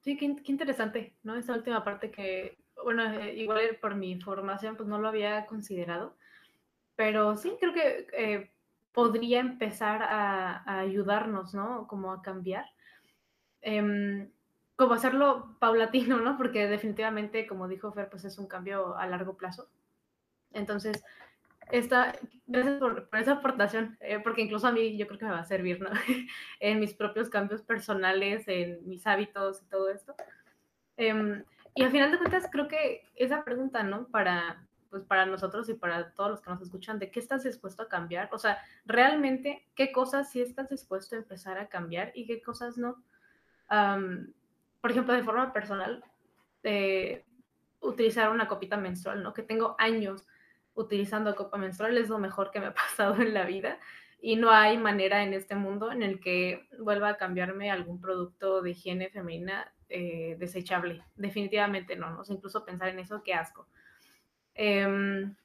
Sí, qué, qué, interesante, ¿no? Esa última parte que bueno, eh, igual por mi información, pues no lo había considerado, pero sí, creo que eh, podría empezar a, ayudarnos, ¿no? Como a cambiar. Em, como hacerlo paulatino, ¿no? Porque definitivamente, como dijo Fer, pues es un cambio a largo plazo. Entonces, esta, gracias por, esa aportación, eh, porque incluso a mí yo creo que me va a servir, ¿no? en mis propios cambios personales, en mis hábitos y todo esto. Em, y al final de cuentas, creo que esa pregunta, ¿no? Para, pues para nosotros y para todos los que nos escuchan, de qué estás dispuesto a cambiar. O sea, realmente, qué cosas sí estás dispuesto a empezar a cambiar y qué cosas no. por ejemplo, de forma personal, eh, utilizar una copita menstrual, ¿no? Que tengo años utilizando copa menstrual, es lo mejor que me ha pasado en la vida y no hay manera en este mundo en el que vuelva a cambiarme algún producto de higiene femenina eh, desechable. Definitivamente no, no sé, incluso pensar en eso, qué asco. Em,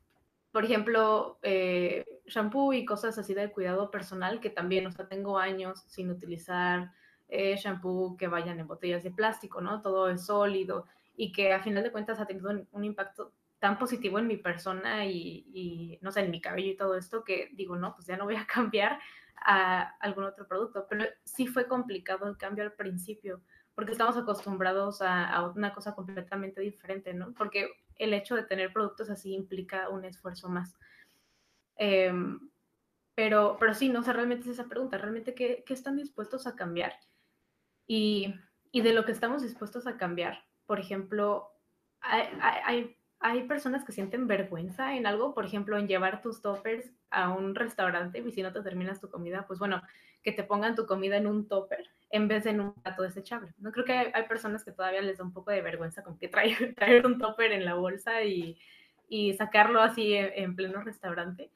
por ejemplo, eh, shampoo y cosas así de cuidado personal que también, o sea, tengo años sin utilizar eh, shampoo que vayan en botellas de plástico, ¿no? Todo es sólido y que a final de cuentas ha tenido un, impacto tan positivo en mi persona y, y, no sé, en mi cabello y todo esto que digo, no, pues ya no voy a cambiar a algún otro producto. Pero sí fue complicado el cambio al principio porque estamos acostumbrados a, una cosa completamente diferente, ¿no? Porque el hecho de tener productos así implica un esfuerzo más. Em, pero, pero sí, no sé, realmente es esa pregunta, realmente qué, qué están dispuestos a cambiar. Y, y, de lo que estamos dispuestos a cambiar, por ejemplo, hay, hay, hay, personas que sienten vergüenza en algo, por ejemplo, en llevar tus toppers a un restaurante y si no te terminas tu comida, pues bueno, que te pongan tu comida en un topper en vez de en un plato desechable. No creo que hay, personas que todavía les da un poco de vergüenza como que traer, traer un topper en la bolsa y, y sacarlo así en, pleno restaurante.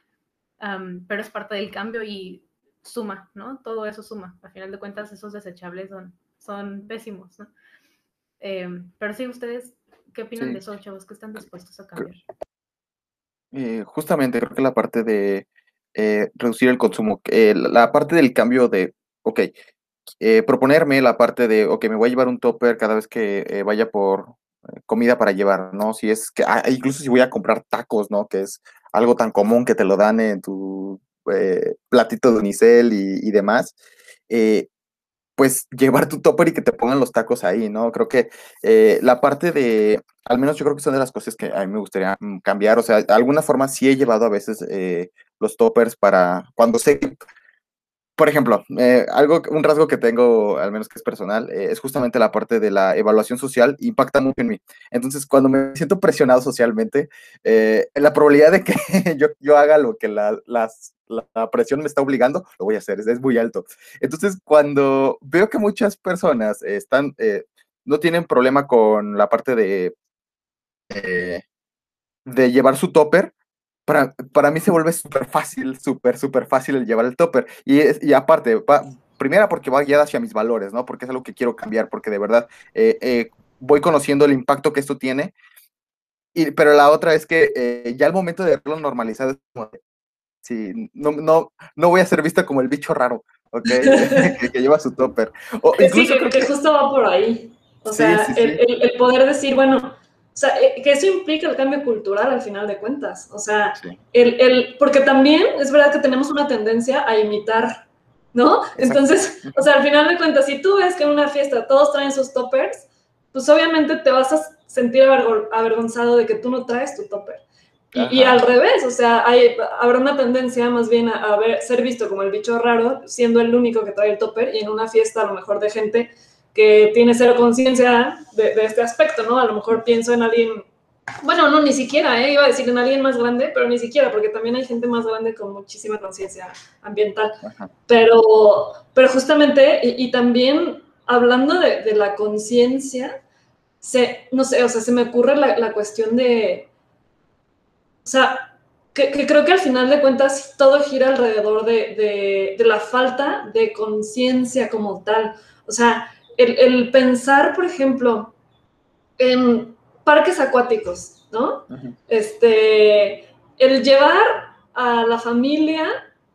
pero es parte del cambio y suma, ¿no? Todo eso suma. Al final de cuentas, esos desechables son, son pésimos, ¿no? Em, pero sí, ustedes, ¿qué opinan de eso, chavos? ¿Qué están dispuestos a cambiar? Eh, justamente, creo que la parte de eh, reducir el consumo, eh, la parte del cambio de, ok, proponerme la parte de, ok, me voy a llevar un topper cada vez que vaya por comida para llevar, ¿no? Si es que, ah, incluso si voy a comprar tacos, ¿no? Que es algo tan común que te lo dan en tu platito de unicel y, y demás, pues llevar tu topper y que te pongan los tacos ahí, ¿no? Creo que la parte de, al menos yo creo que son de las cosas que a mí me gustaría mm, cambiar, o sea, de alguna forma sí he llevado a veces los toppers para, cuando sé que por ejemplo, eh, algo, un rasgo que tengo, al menos que es personal, eh, es justamente la parte de la evaluación social, impacta mucho en mí. Entonces, cuando me siento presionado socialmente, eh, la probabilidad de que yo, haga lo que la, presión me está obligando, lo voy a hacer, es, es muy alto. Entonces, cuando veo que muchas personas están, no tienen problema con la parte de, de llevar su topper, para, para mí se vuelve súper fácil, súper, súper fácil el llevar el topper. Y, y aparte, primera porque va guiada hacia mis valores, ¿no? Porque es algo que quiero cambiar, porque de verdad eh, eh, voy conociendo el impacto que esto tiene. Y, pero la otra es que eh, ya al momento de verlo normalizado, sí, no, no, no voy a ser visto como el bicho raro, ¿ok? que, lleva su topper. O sí, que, justo va por ahí. O sea, el, el, poder decir, bueno, o sea, eh, que eso implica el cambio cultural al final de cuentas. O sea, el, el, porque también es verdad que tenemos una tendencia a imitar, ¿no? Entonces, o sea, al final de cuentas, si tú ves que en una fiesta todos traen sus toppers, pues obviamente te vas a sentir avergonzado de que tú no traes tu topper. Y, y, al revés, o sea, hay, habrá una tendencia más bien a, a ver, ser visto como el bicho raro, siendo el único que trae el topper, y en una fiesta a lo mejor de gente que tiene cero conciencia de, este aspecto, ¿no? A lo mejor pienso en alguien, bueno, no, ni siquiera, ¿eh? iba a decir en alguien más grande, pero ni siquiera, porque también hay gente más grande con muchísima conciencia ambiental. Pero, pero justamente, y, también hablando de, la conciencia, se, no sé, o sea, se me ocurre la, cuestión de, o sea, que, que, creo que al final de cuentas todo gira alrededor de, de, de la falta de conciencia como tal. O sea, el, pensar, por ejemplo, en parques acuáticos, ¿no? Este, el llevar a la familia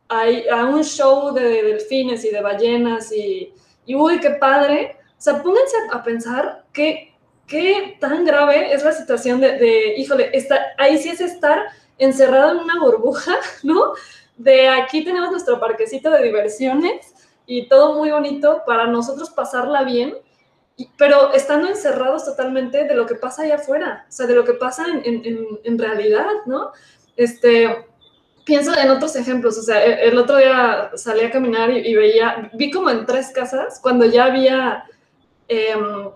a, un show de, delfines y de ballenas y, y, uy, qué padre. O sea, pónganse a, pensar qué, qué tan grave es la situación de, de híjole, está, ahí sí es estar encerrado en una burbuja, ¿no? De aquí tenemos nuestro parquecito de diversiones y todo muy bonito para nosotros pasarla bien, pero estando encerrados totalmente de lo que pasa allá afuera, o sea, de lo que pasa en, en, en realidad, ¿no? Este, pienso en otros ejemplos, o sea, e, el, otro día salí a caminar y, veía, vi como en tres casas, cuando ya había, em,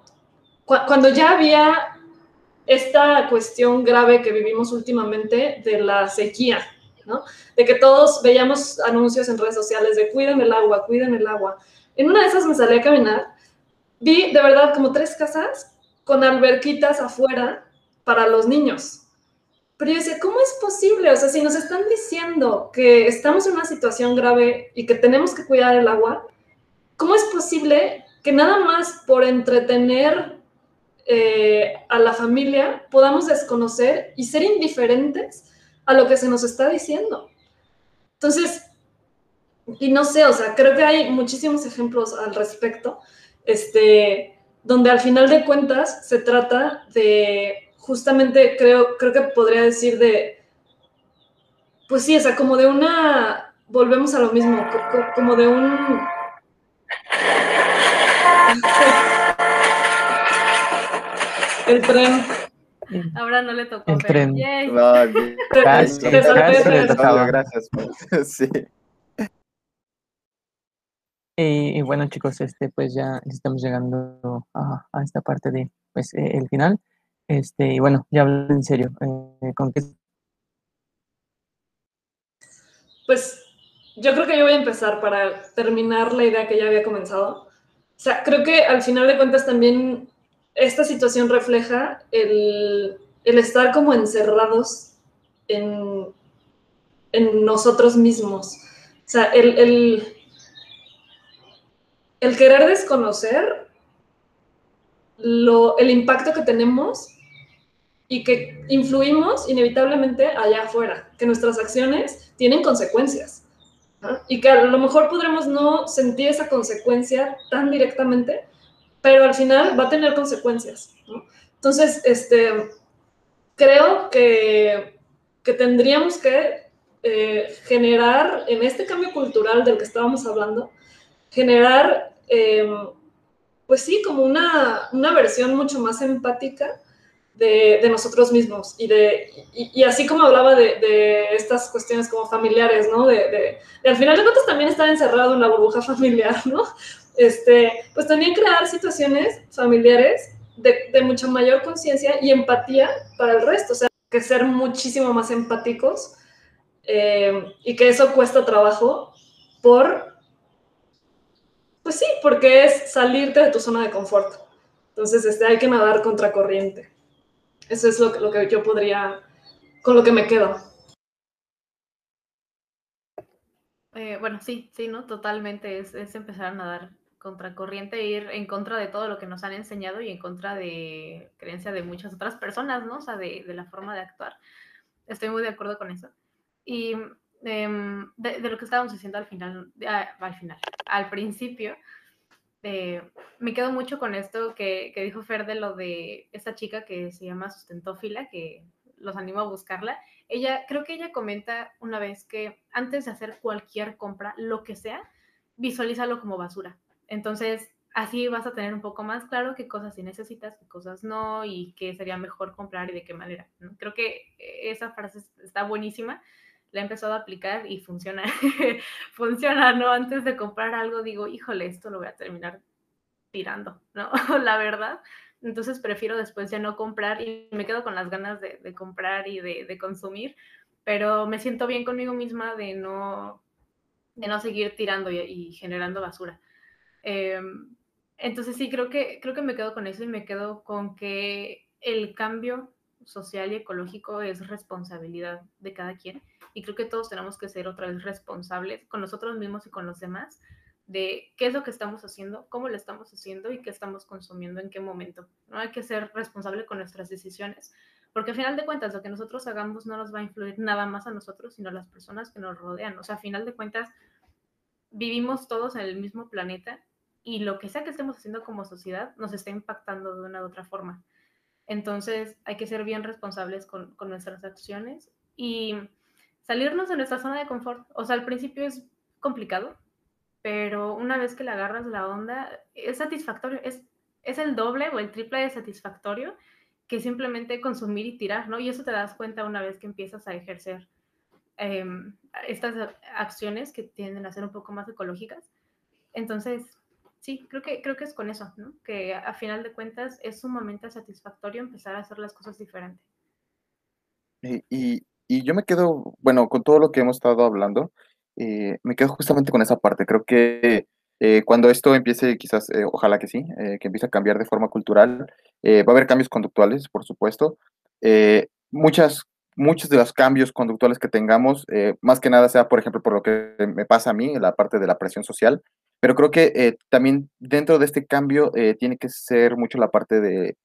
cuando ya había esta cuestión grave que vivimos últimamente de la sequía, de que todos veíamos anuncios en redes sociales de cuiden el agua, cuiden el agua. En una de esas me salí a caminar, vi de verdad como tres casas con alberquitas afuera para los niños. Pero yo decía, ¿cómo es posible? O sea, si nos están diciendo que estamos en una situación grave y que tenemos que cuidar el agua, ¿cómo es posible que nada más por entretener eh, a la familia podamos desconocer y ser indiferentes a lo que se nos está diciendo. Entonces, y no sé, o sea, creo que hay muchísimos ejemplos al respecto, este, donde al final de cuentas se trata de, justamente creo, creo que podría decir de, pues sí, o sea, como de una, volvemos a lo mismo, como de un... El tren. Ahora no le tocó. El tren. No, te- tocaba. Gracias. Sí. Y, y bueno, chicos, este, pues ya estamos llegando a, a esta parte de, pues, eh, el final. Este, y bueno, ya hablando en serio, eh, ¿con qué Pues yo creo que yo voy a empezar para terminar la idea que ya había comenzado. O sea, creo que al final de cuentas también esta situación refleja el, estar como encerrados en, nosotros mismos. O sea, el, querer desconocer el impacto que tenemos y que influimos inevitablemente allá afuera, que nuestras acciones tienen consecuencias y que a lo mejor podremos no sentir esa consecuencia tan directamente, pero al final va a tener consecuencias. Entonces, este, creo que, que tendríamos que eh, generar, en este cambio cultural del que estábamos hablando, generar, eh, pues sí, como una, una versión mucho más empática de, nosotros mismos y, de, y, y así como hablaba de, estas cuestiones como familiares, ¿no? De, al final de cuentas también estar encerrado en la burbuja familiar, ¿no? Este, pues también crear situaciones familiares de, de mucha mayor conciencia y empatía para el resto, o sea, que ser muchísimo más empáticos eh, y que eso cuesta trabajo por, pues sí, porque es salirte de tu zona de confort. Entonces, este, hay que nadar contracorriente. Eso es lo que, lo que yo podría, con lo que me quedo. Eh, bueno, sí, sí, ¿no? Totalmente es, es, empezar a nadar contracorriente e ir en contra de todo lo que nos han enseñado y en contra de creencia de muchas otras personas, ¿no? O sea, de, de la forma de actuar. Estoy muy de acuerdo con eso. Y eh, de, de, lo que estábamos diciendo al final, ah, al final, al principio, eh, me quedo mucho con esto que, que, dijo Fer de lo de esta chica que se llama Sustentófila, que los animo a buscarla. Ella, creo que ella comenta una vez que antes de hacer cualquier compra, lo que sea, visualízalo como basura. Entonces, así vas a tener un poco más claro qué cosas sí necesitas, qué cosas no, y qué sería mejor comprar y de qué manera. ¿no? Creo que esa frase está buenísima la he empezado a aplicar y funciona, funciona, ¿no? Antes de comprar algo digo, híjole, esto lo voy a terminar tirando, ¿no? la verdad. Entonces prefiero después ya no comprar y me quedo con las ganas de, comprar y de, consumir, pero me siento bien conmigo misma de no, de no seguir tirando y generando basura. Eh, entonces sí, creo que, creo que me quedo con eso y me quedo con que el cambio social y ecológico es responsabilidad de cada quien y creo que todos tenemos que ser otra vez responsables con nosotros mismos y con los demás de qué es lo que estamos haciendo, cómo lo estamos haciendo y qué estamos consumiendo en qué momento. No hay que ser responsable con nuestras decisiones, porque al final de cuentas lo que nosotros hagamos no nos va a influir nada más a nosotros, sino a las personas que nos rodean. O sea, al final de cuentas vivimos todos en el mismo planeta y lo que sea que estemos haciendo como sociedad nos está impactando de una u otra forma. Entonces hay que ser bien responsables con, con nuestras acciones y salirnos de nuestra zona de confort. O sea, al principio es complicado, pero una vez que le agarras la onda, es satisfactorio, es, es el doble o el triple de satisfactorio que simplemente consumir y tirar, ¿no? Y eso te das cuenta una vez que empiezas a ejercer eh, estas acciones que tienden a ser un poco más ecológicas. Entonces, sí, creo que, creo que es con eso, ¿no? Que a final de cuentas es sumamente satisfactorio empezar a hacer las cosas diferentes. Y, y, yo me quedo, bueno, con todo lo que hemos estado hablando, eh, me quedo justamente con esa parte. Creo que eh, cuando esto empiece, quizás, eh, ojalá que sí, eh, que empiece a cambiar de forma cultural, va a haber cambios conductuales, por supuesto. Muchas, muchos de los cambios conductuales que tengamos, más que nada sea, por ejemplo, por lo que me pasa a mí, la parte de la presión social, pero creo que también dentro de este cambio tiene que ser mucho la parte de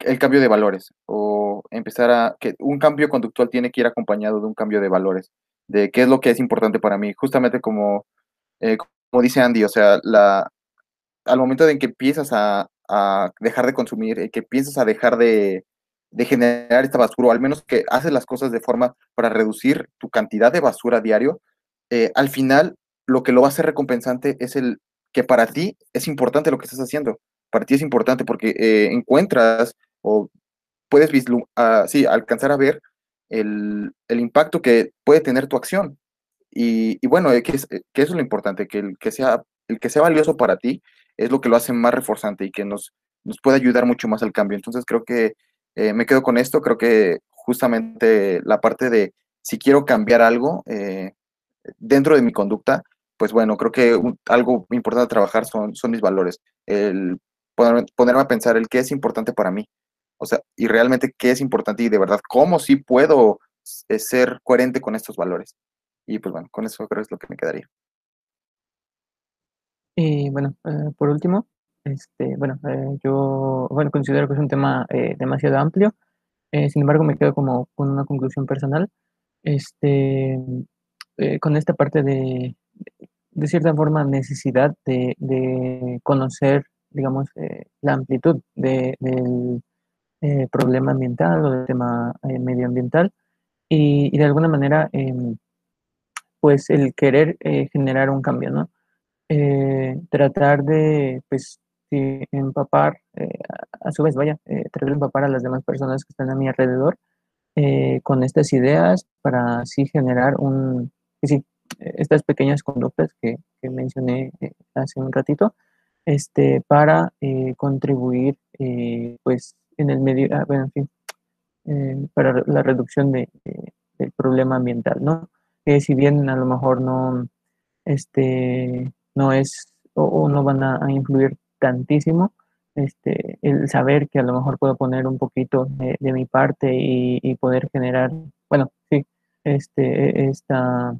el cambio de valores o empezar a que un cambio conductual tiene que ir acompañado de un cambio de valores de qué es lo que es importante para mí. Justamente como, eh, como dice Andy, o sea, la, al momento en que empiezas a, a dejar de consumir, eh, que piensas a dejar de, de generar esta basura, o al menos que haces las cosas de forma para reducir tu cantidad de basura diario, eh, al final lo que lo va a hacer recompensante es el que para ti es importante lo que estás haciendo. Para ti es importante porque eh, encuentras o puedes uh, sí, alcanzar a ver el, el, impacto que puede tener tu acción. Y, bueno, que, es, que, eso es lo importante, que el que, sea, el que sea valioso para ti es lo que lo hace más reforzante y que nos, nos puede ayudar mucho más al cambio. Entonces creo que eh, me quedo con esto, creo que justamente la parte de si quiero cambiar algo eh, dentro de mi conducta, pues bueno, creo que algo importante a trabajar son, son mis valores, el ponerme a pensar el qué es importante para mí, o sea, y realmente qué es importante y de verdad, cómo sí puedo eh, ser coherente con estos valores. Y pues bueno, con eso creo que es lo que me quedaría. Y bueno, eh, por último, este, bueno, eh, yo bueno, considero que es un tema demasiado amplio, sin embargo me quedo como con una conclusión personal, este, con esta parte de, de cierta forma, necesidad de, de conocer, digamos, la amplitud de, del problema ambiental o del tema medioambiental y, de alguna manera, em, pues el querer generar un cambio, ¿no? Eh, tratar de, pues, empapar, eh, a, su vez, vaya, eh, tratar de empapar a las demás personas que están a mi alrededor con estas ideas para así generar un, pues sí, estas pequeñas conductas que, mencioné hace un ratito, este, para contribuir, pues, en el medio, ah, bueno, en fin, para la reducción de, del problema ambiental, ¿no? Que si bien a lo mejor no, este, no es o, no van a, influir tantísimo. Este, el saber que a lo mejor puedo poner un poquito de, mi parte y, poder generar, bueno, sí, este, esta,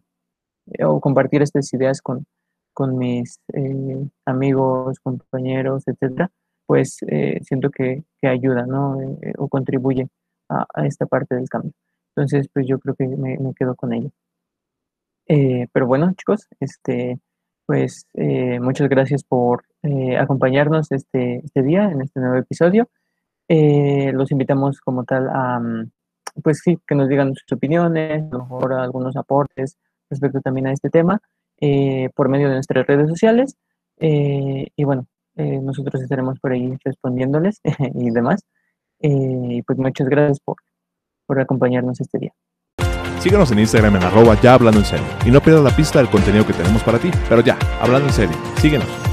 o compartir estas ideas con, con mis eh, amigos, compañeros, etcétera, pues eh, siento que, que, ayuda, ¿no? Eh, o contribuye a, esta parte del cambio. Entonces, pues yo creo que me, quedo con ello. pero bueno, chicos, este, pues muchas gracias por acompañarnos este, este día en este nuevo episodio. Los invitamos como tal a, mm, pues sí, que nos digan sus opiniones, a lo mejor algunos aportes respecto también a este tema por medio de nuestras redes sociales. y bueno, nosotros estaremos por ahí respondiéndoles y demás. Y pues muchas gracias por, por acompañarnos este día. Síguenos en Instagram en arroba ya hablando en serio. Y no pierdas la pista del contenido que tenemos para ti. Pero ya, hablando en serio, síguenos.